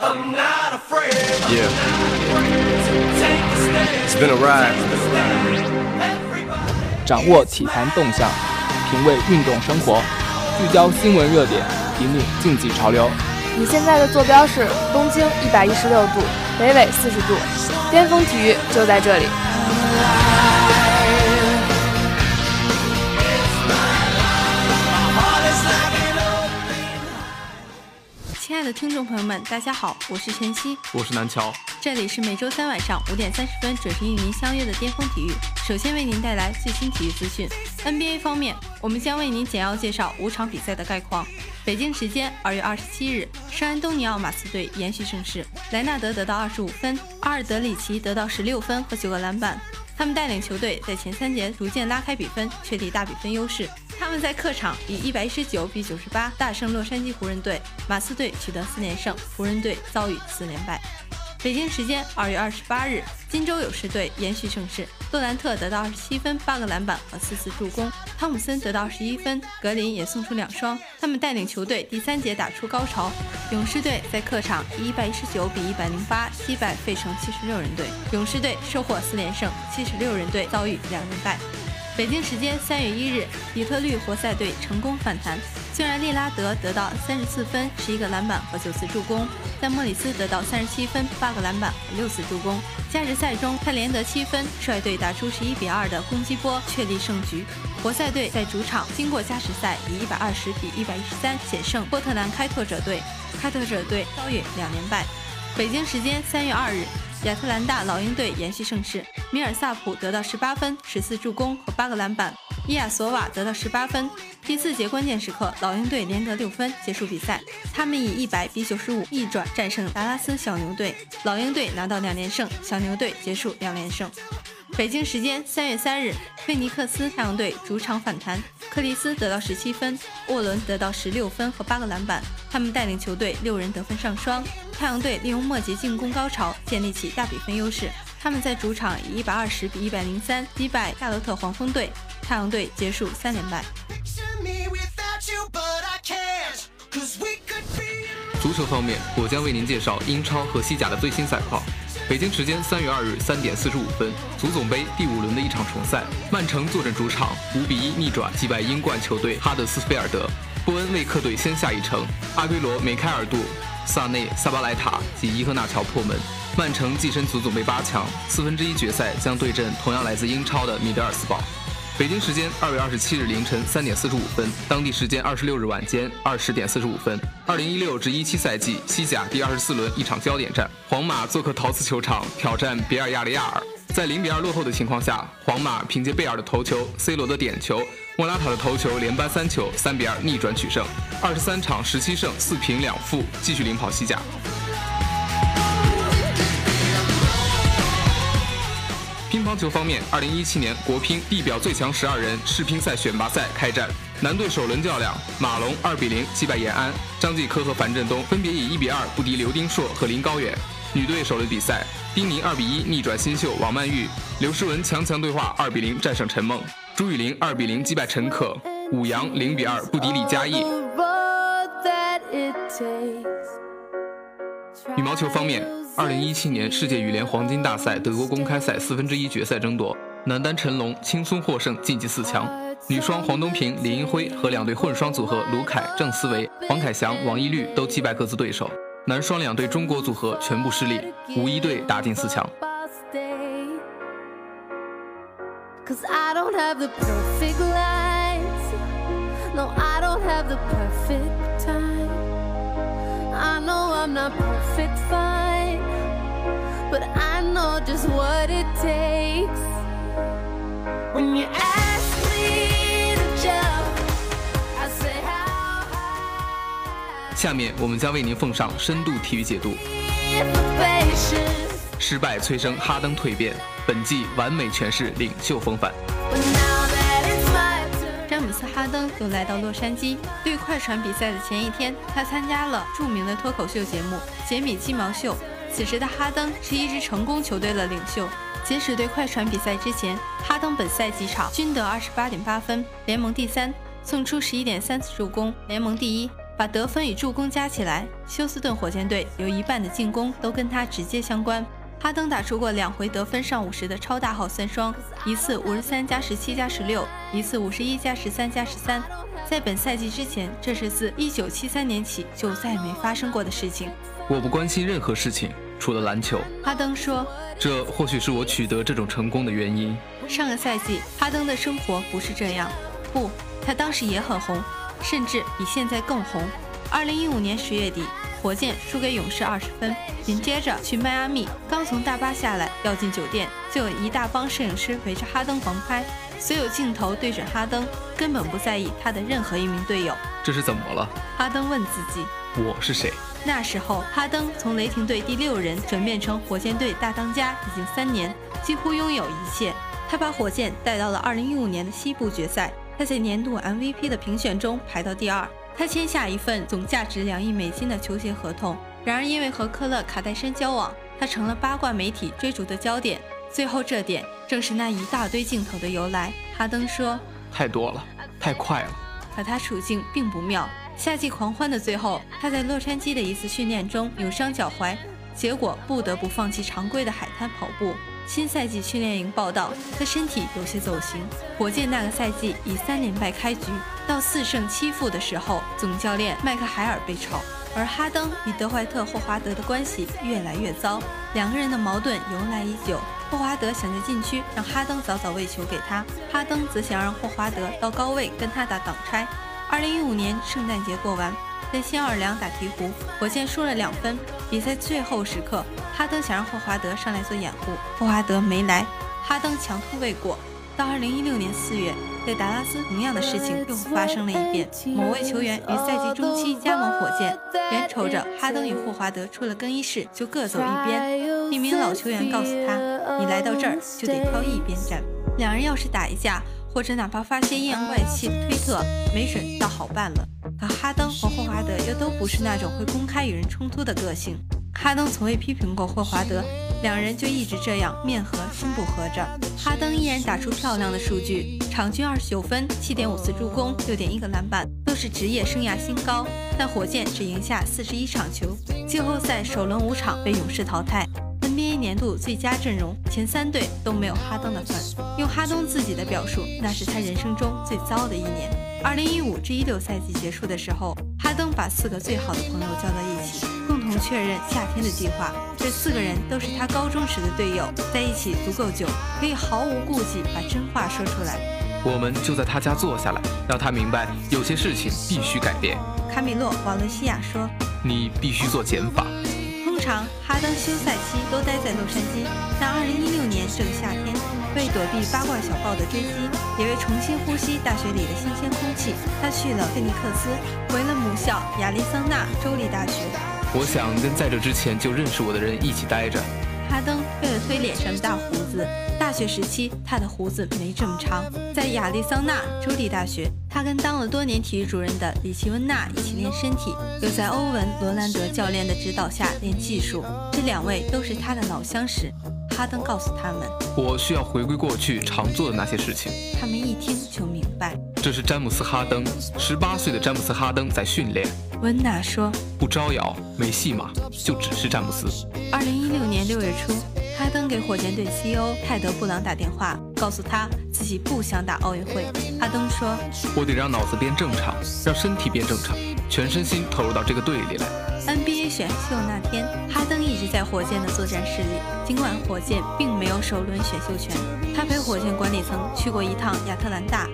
Yeah. It's been a ride. 掌握体坛动向，品味运动生活，聚焦新闻热点，引领竞技潮流。你现在的坐标是东经一百一十六度，北纬四十度，巅峰体育就在这里。爱的听众朋友们，大家好，我是晨曦，我是南乔，这里是每周三晚上五点三十分准时与您相约的巅峰体育。首先为您带来最新体育资讯。NBA 方面，我们将为您简要介绍五场比赛的概况。北京时间二月二十七日，圣安东尼奥马刺队延续胜势，莱纳德得到二十五分，阿尔德里奇得到十六分和九个篮板。他们带领球队在前三节逐渐拉开比分，确立大比分优势。他们在客场以一百一十九比九十八大胜洛杉矶湖人队，马刺队取得四连胜，湖人队遭遇四连败。北京时间二月二十八日，金州勇士队延续胜势，杜兰特得到二十七分、八个篮板和四次助攻，汤姆森得到二十一分，格林也送出两双。他们带领球队第三节打出高潮。勇士队在客场以一百一十九比一百零八击败费城七十六人队，勇士队收获四连胜，七十六人队遭遇两连败。北京时间三月一日，底特律活塞队成功反弹。虽然利拉德得到三十四分、十一个篮板和九次助攻，但莫里斯得到三十七分、八个篮板和六次助攻。加时赛中，他连得七分，率队打出十一比二的攻击波，确立胜局。活塞队在主场经过加时赛以一百二十比一百一十三险胜波特兰开拓者队，开拓者队遭遇两连败。北京时间三月二日。亚特兰大老鹰队延续胜势，米尔萨普得到十八分、十四助攻和八个篮板，伊亚索瓦得到十八分。第四节关键时刻，老鹰队连得六分，结束比赛。他们以一百比九十五逆转战胜达拉斯小牛队，老鹰队拿到两连胜，小牛队结束两连胜。北京时间三月三日，菲尼克斯太阳队主场反弹，克里斯得到十七分，沃伦得到十六分和八个篮板，他们带领球队六人得分上双。太阳队利用末节进攻高潮，建立起大比分优势。他们在主场以一百二十比一百零三击败夏洛特黄蜂队，太阳队结束三连败。足球方面，我将为您介绍英超和西甲的最新赛况。北京时间三月二日三点四十五分，足总杯第五轮的一场重赛，曼城坐镇主场五比一逆转击败英冠球队哈德斯菲尔德，波恩为客队先下一城，阿圭罗、梅开二度，萨内、萨巴莱塔及伊赫纳乔破门，曼城跻身足总杯八强，四分之一决赛将对阵同样来自英超的米德尔斯堡。北京时间二月二十七日凌晨三点四十五分，当地时间二十六日晚间二十点四十五分，二零一六至一七赛季西甲第二十四轮一场焦点战，皇马做客陶瓷球场挑战比尔亚雷亚尔。在零比二落后的情况下，皇马凭借贝尔的头球、C 罗的点球、莫拉塔的头球连扳三球，三比二逆转取胜，二十三场十七胜四平两负，继续领跑西甲。球方面，二零一七年国乒地表最强十二人世乒赛选拔赛开战，男队首轮较量，马龙二比零击败延安，张继科和樊振东分别以一比二不敌刘丁硕和林高远。女队首轮比赛，丁宁二比一逆转新秀王曼玉，刘诗雯强强对话二比零战胜陈梦，朱雨玲二比零击败陈可，武阳零比二不敌李佳艺。羽毛球方面。二零一七年世界羽联黄金大赛德国公开赛四分之一决赛争夺，男单陈龙轻松获胜晋级四强，女双黄东萍、李英辉和两队混双组合卢凯、郑思维、黄凯翔、王懿律都击败各自对手，男双两队中国组合全部失利，无一队打进四强。I know I'm not perfect, fine. But I know just what it takes when you ask me to jump. I say how high. 下面我们将为您奉上深度体育解读。失败催生哈登蜕变，本季完美诠释领袖风范。詹姆斯·哈登又来到洛杉矶。对快船比赛的前一天，他参加了著名的脱口秀节目《杰米鸡毛秀》。此时的哈登是一支成功球队的领袖。截止对快船比赛之前，哈登本赛季场均得二十八点八分，联盟第三；送出十一点三次助攻，联盟第一。把得分与助攻加起来，休斯顿火箭队有一半的进攻都跟他直接相关。哈登打出过两回得分上五十的超大号三双，一次五十三加十七加十六，一次五十一加十三加十三。在本赛季之前，这是自一九七三年起就再没发生过的事情。我不关心任何事情，除了篮球。哈登说：“这或许是我取得这种成功的原因。”上个赛季，哈登的生活不是这样。不，他当时也很红。甚至比现在更红。二零一五年十月底，火箭输给勇士二十分，紧接着去迈阿密，刚从大巴下来要进酒店，就有一大帮摄影师围着哈登狂拍，所有镜头对准哈登，根本不在意他的任何一名队友。这是怎么了？哈登问自己。我是谁？那时候，哈登从雷霆队第六人转变成火箭队大当家已经三年，几乎拥有一切。他把火箭带到了2015年的西部决赛。他在年度 MVP 的评选中排到第二。他签下一份总价值两亿美金的球鞋合同。然而，因为和科勒卡戴珊交往，他成了八卦媒体追逐的焦点。最后，这点正是那一大堆镜头的由来。哈登说：“太多了，太快了。”可他处境并不妙。夏季狂欢的最后，他在洛杉矶的一次训练中扭伤脚踝，结果不得不放弃常规的海滩跑步。新赛季训练营报道，他身体有些走形。火箭那个赛季以三连败开局，到四胜七负的时候，总教练麦克海尔被炒，而哈登与德怀特·霍华德的关系越来越糟，两个人的矛盾由来已久。霍华德想在禁区让哈登早早喂球给他，哈登则想让霍华德到高位跟他打挡拆。二零一五年圣诞节过完。在新奥尔良打鹈鹕，火箭输了两分。比赛最后时刻，哈登想让霍华德上来做掩护，霍华德没来，哈登强突未果。到二零一六年四月，在达拉斯，同样的事情又发生了一遍。某位球员于赛季中期加盟火箭，眼瞅着哈登与霍华德出了更衣室，就各走一边。一名老球员告诉他：“你来到这儿就得挑一边站。两人要是打一架，或者哪怕发些阴阳怪气的推特，没准倒好办了。”可哈登和霍华德又都不是那种会公开与人冲突的个性。哈登从未批评过霍华德，两人就一直这样面和心不和着。哈登依然打出漂亮的数据，场均二十九分、七点五次助攻、六点一个篮板，都是职业生涯新高。但火箭只赢下四十一场球，季后赛首轮五场被勇士淘汰。NBA 年度最佳阵容前三队都没有哈登的份。用哈登自己的表述，那是他人生中最糟的一年。二零一五至一六赛季结束的时候，哈登把四个最好的朋友叫到一起，共同确认夏天的计划。这四个人都是他高中时的队友，在一起足够久，可以毫无顾忌把真话说出来。我们就在他家坐下来，让他明白有些事情必须改变。卡米洛·瓦伦西亚说：“你必须做减法。”哈登休赛期都待在洛杉矶，但2016年这个夏天，为躲避八卦小报的追击，也为重新呼吸大学里的新鲜空气，他去了菲尼克斯，回了母校亚利桑那州立大学。我想跟在这之前就认识我的人一起待着。哈登为了推脸上的大胡子，大学时期他的胡子没这么长。在亚利桑那州立大学，他跟当了多年体育主任的里奇温纳一起练身体，又在欧文罗兰德教练的指导下练技术。这两位都是他的老相识。哈登告诉他们：“我需要回归过去常做的那些事情。”他们一听就明白，这是詹姆斯·哈登，十八岁的詹姆斯·哈登在训练。温纳说：“不招摇，没戏码，就只是詹姆斯。”二零一六年六月初，哈登给火箭队 CEO 泰德·布朗打电话，告诉他自己不想打奥运会。哈登说：“我得让脑子变正常，让身体变正常，全身心投入到这个队里来。” NBA 选秀那天，哈登一直在火箭的作战室里。尽管火箭并没有首轮选秀权，他陪火箭管理层去过一趟亚特兰大，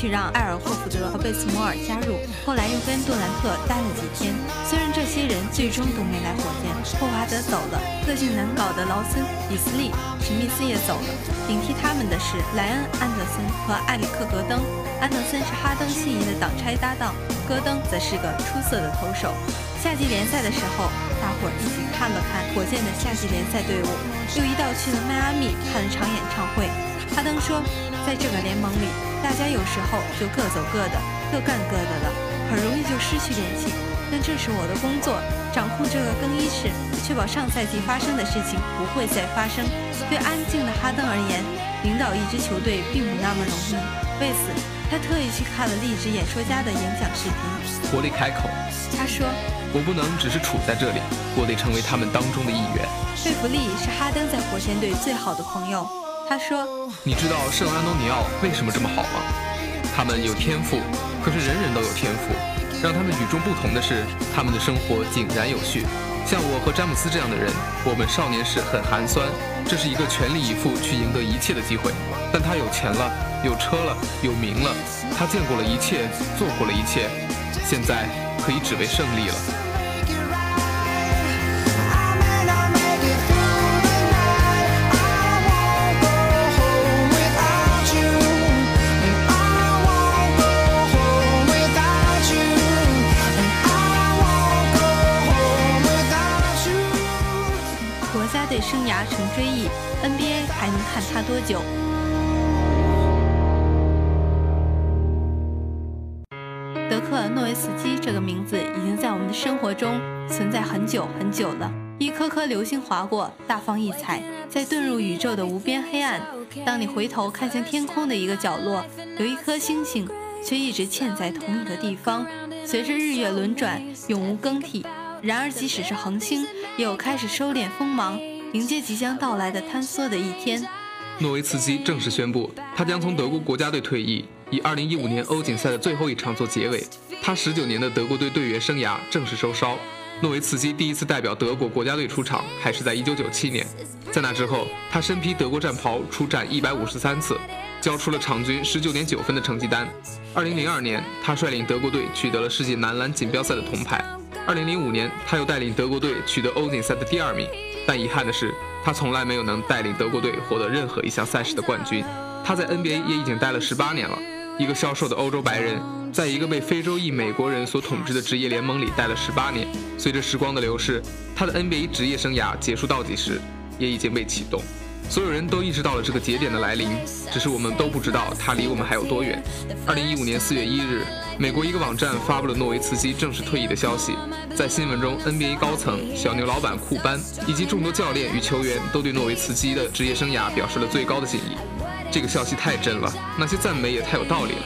去让埃尔霍福德和贝斯摩尔加入。后来又跟杜兰特待了几天。虽然这些人最终都没来火箭，霍华德走了，个性难搞的劳森、比斯利、史密斯也走了，顶替他们的是莱恩·安德森和埃里克·戈登。安德森是哈登心仪的挡拆搭档，戈登则是个出色的投手。夏季联赛的时候，大伙儿一起看了看火箭的夏季联赛队伍，又一道去了迈阿密看了场。说，在这个联盟里，大家有时候就各走各的，各干各的了，很容易就失去联系。但这是我的工作，掌控这个更衣室，确保上赛季发生的事情不会再发生。对安静的哈登而言，领导一支球队并不那么容易。为此，他特意去看了励志演说家的演讲视频。伯利开口，他说：“我不能只是处在这里，我得成为他们当中的一员。”贝弗利是哈登在火箭队最好的朋友。他说：“你知道圣安东尼奥为什么这么好吗？他们有天赋，可是人人都有天赋。让他们与众不同的是，他们的生活井然有序。像我和詹姆斯这样的人，我们少年时很寒酸，这是一个全力以赴去赢得一切的机会。但他有钱了，有车了，有名了，他见过了一切，做过了一切，现在可以只为胜利了。”生涯成追忆，NBA 还能看他多久？德克诺维茨基这个名字已经在我们的生活中存在很久很久了。一颗颗流星划过，大放异彩，在遁入宇宙的无边黑暗。当你回头看向天空的一个角落，有一颗星星，却一直嵌在同一个地方，随着日月轮转，永无更替。然而，即使是恒星，也有开始收敛锋芒。迎接即将到来的坍缩的一天，诺维茨基正式宣布，他将从德国国家队退役，以2015年欧锦赛的最后一场做结尾。他19年的德国队队员生涯正式收梢。诺维茨基第一次代表德国国家队出场，还是在1997年。在那之后，他身披德国战袍出战153次，交出了场均19.9分的成绩单。2002年，他率领德国队取得了世界男篮锦标赛的铜牌。2005年，他又带领德国队取得欧锦赛的第二名。但遗憾的是，他从来没有能带领德国队获得任何一项赛事的冠军。他在 NBA 也已经待了十八年了。一个消瘦的欧洲白人，在一个被非洲裔美国人所统治的职业联盟里待了十八年。随着时光的流逝，他的 NBA 职业生涯结束倒计时也已经被启动。所有人都意识到了这个节点的来临，只是我们都不知道它离我们还有多远。二零一五年四月一日，美国一个网站发布了诺维茨基正式退役的消息。在新闻中，NBA 高层、小牛老板库班以及众多教练与球员都对诺维茨基的职业生涯表示了最高的敬意。这个消息太真了，那些赞美也太有道理了，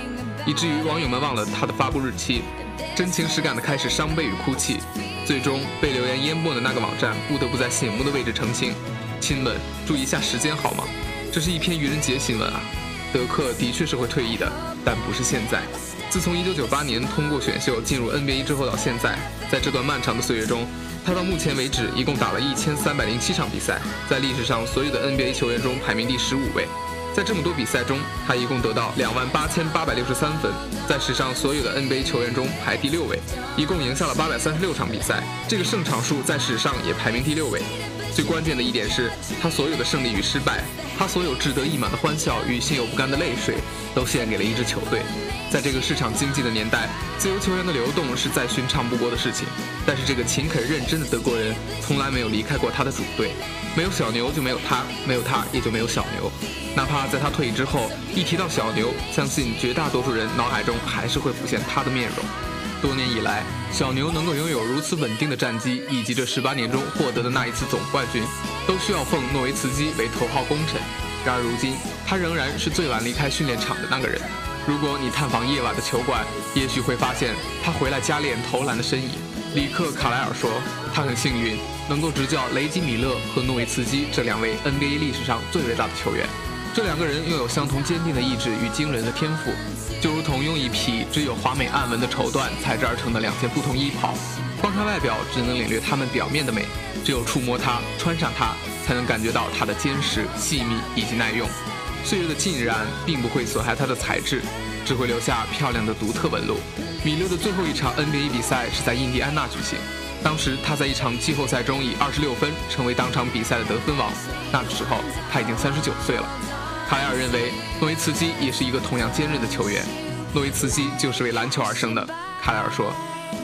以至于网友们忘了他的发布日期，真情实感地开始伤悲与哭泣。最终被留言淹没的那个网站不得不在醒目的位置澄清。亲们，注意一下时间好吗？这是一篇愚人节新闻啊！德克的确是会退役的，但不是现在。自从1998年通过选秀进入 NBA 之后到现在，在这段漫长的岁月中，他到目前为止一共打了一千三百零七场比赛，在历史上所有的 NBA 球员中排名第十五位。在这么多比赛中，他一共得到两万八千八百六十三分，在史上所有的 NBA 球员中排第六位，一共赢下了八百三十六场比赛，这个胜场数在史上也排名第六位。最关键的一点是他所有的胜利与失败，他所有志得意满的欢笑与心有不甘的泪水，都献给了一支球队。在这个市场经济的年代，自由球员的流动是再寻常不过的事情。但是这个勤恳认真的德国人从来没有离开过他的主队，没有小牛就没有他，没有他也就没有小牛。哪怕在他退役之后，一提到小牛，相信绝大多数人脑海中还是会浮现他的面容。多年以来，小牛能够拥有如此稳定的战绩，以及这十八年中获得的那一次总冠军，都需要奉诺维茨基为头号功臣。然而如今，他仍然是最晚离开训练场的那个人。如果你探访夜晚的球馆，也许会发现他回来加练投篮的身影。里克·卡莱尔说，他很幸运能够执教雷吉·米勒和诺维茨基这两位 NBA 历史上最伟大的球员。这两个人拥有相同坚定的意志与惊人的天赋。就如同用一匹只有华美暗纹的绸缎裁制而成的两件不同衣袍，光看外表只能领略它们表面的美，只有触摸它、穿上它，才能感觉到它的坚实、细密以及耐用。岁月的浸染并不会损害它的材质，只会留下漂亮的独特纹路。米勒的最后一场 NBA 比赛是在印第安纳举行，当时他在一场季后赛中以二十六分成为当场比赛的得分王。那个时候他已经三十九岁了。卡莱尔认为诺维茨基也是一个同样坚韧的球员。诺维茨基就是为篮球而生的。卡莱尔说，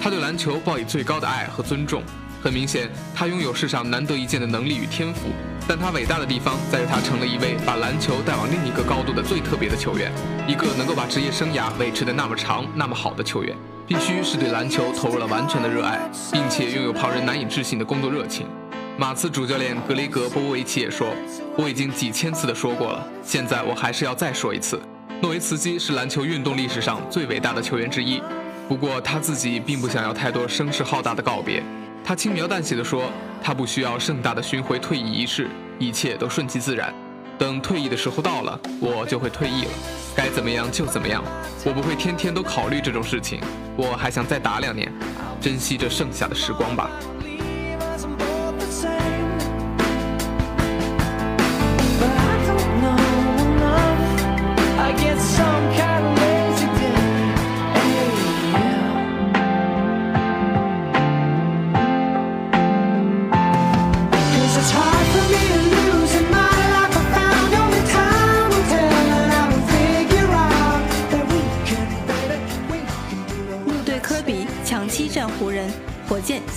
他对篮球抱以最高的爱和尊重。很明显，他拥有世上难得一见的能力与天赋。但他伟大的地方在于他成了一位把篮球带往另一个高度的最特别的球员，一个能够把职业生涯维持的那么长、那么好的球员。必须是对篮球投入了完全的热爱，并且拥有旁人难以置信的工作热情。马刺主教练格雷格·波波维奇也说：“我已经几千次的说过了，现在我还是要再说一次。诺维茨基是篮球运动历史上最伟大的球员之一。不过他自己并不想要太多声势浩大的告别。他轻描淡写的说，他不需要盛大的巡回退役仪式，一切都顺其自然。等退役的时候到了，我就会退役了，该怎么样就怎么样。我不会天天都考虑这种事情。我还想再打两年，珍惜这剩下的时光吧。”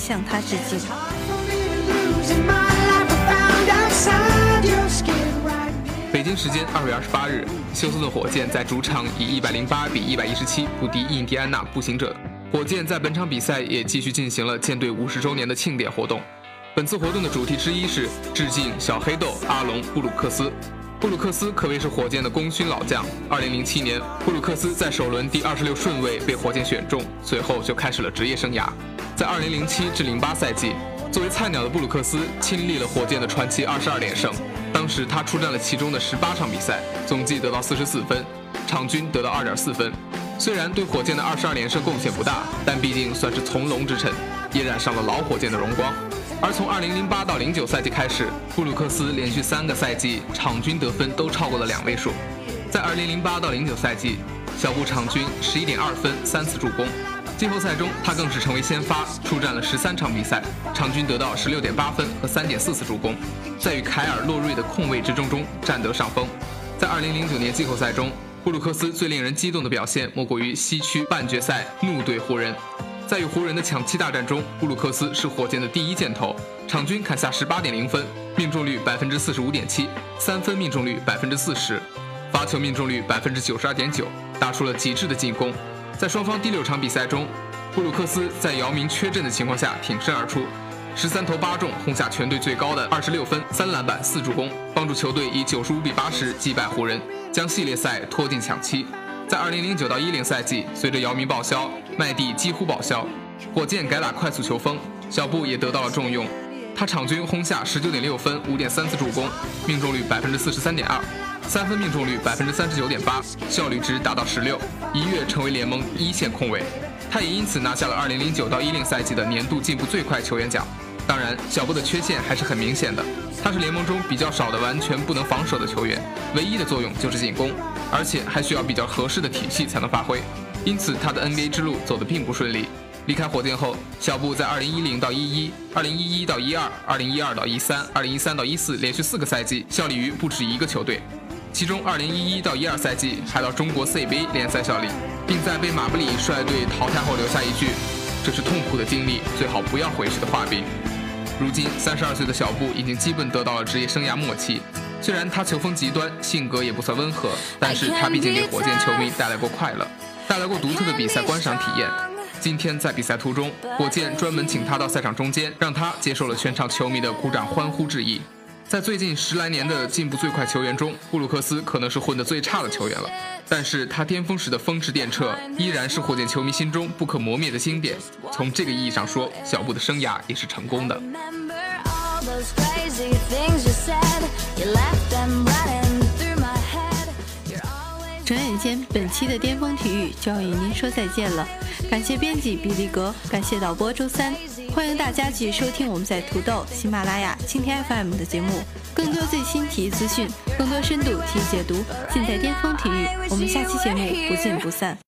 向他致敬。北京时间二月二十八日，休斯顿火箭在主场以一百零八比一百一十七不敌印第安纳步行者。火箭在本场比赛也继续进行了舰队五十周年的庆典活动。本次活动的主题之一是致敬小黑豆阿隆布鲁克斯。布鲁克斯可谓是火箭的功勋老将。二零零七年，布鲁克斯在首轮第二十六顺位被火箭选中，随后就开始了职业生涯。在二零零七至零八赛季，作为菜鸟的布鲁克斯亲历了火箭的传奇二十二连胜。当时他出战了其中的十八场比赛，总计得到四十四分，场均得到二点四分。虽然对火箭的二十二连胜贡献不大，但毕竟算是从龙之臣，也染上了老火箭的荣光。而从2008到09赛季开始，布鲁克斯连续三个赛季场均得分都超过了两位数。在2008到09赛季，小布场均11.2分、三次助攻。季后赛中，他更是成为先发，出战了十三场比赛，场均得到16.8分和3.4次助攻，在与凯尔·洛瑞的控卫之争中占得上风。在2009年季后赛中，布鲁克斯最令人激动的表现莫过于西区半决赛怒怼湖人。在与湖人的抢七大战中，布鲁克斯是火箭的第一箭头，场均砍下十八点零分，命中率百分之四十五点七，三分命中率百分之四十，罚球命中率百分之九十二点九，打出了极致的进攻。在双方第六场比赛中，布鲁克斯在姚明缺阵的情况下挺身而出，十三投八中，轰下全队最高的二十六分、三篮板、四助攻，帮助球队以九十五比八十击败湖人，将系列赛拖进抢七。在二零零九到一零赛季，随着姚明报销，麦蒂几乎报销，火箭改打快速球风，小布也得到了重用。他场均轰下十九点六分，五点三次助攻，命中率百分之四十三点二，三分命中率百分之三十九点八，效率值达到十六，一跃成为联盟一线控卫。他也因此拿下了二零零九到一零赛季的年度进步最快球员奖。当然，小布的缺陷还是很明显的。他是联盟中比较少的完全不能防守的球员，唯一的作用就是进攻，而且还需要比较合适的体系才能发挥。因此，他的 NBA 之路走得并不顺利。离开火箭后，小布在2010到11、2011到12、2012到13、2013到14连续四个赛季效力于不止一个球队，其中2011到12赛季还到中国 CBA 联赛效力，并在被马布里率队淘汰后留下一句：“这是痛苦的经历，最好不要回去的画饼。”如今，三十二岁的小布已经基本得到了职业生涯末期。虽然他球风极端，性格也不算温和，但是他毕竟给火箭球迷带来过快乐，带来过独特的比赛观赏体验。今天在比赛途中，火箭专门请他到赛场中间，让他接受了全场球迷的鼓掌欢呼致意。在最近十来年的进步最快球员中，布鲁克斯可能是混得最差的球员了。但是他巅峰时的风驰电掣，依然是火箭球迷心中不可磨灭的经典。从这个意义上说，小布的生涯也是成功的。转眼间，本期的巅峰体育就要与您说再见了。感谢编辑比利格，感谢导播周三，欢迎大家继续收听我们在土豆、喜马拉雅、蜻蜓 FM 的节目。更多最新体育资讯，更多深度体育解读，尽在巅峰体育。我们下期节目不见不散。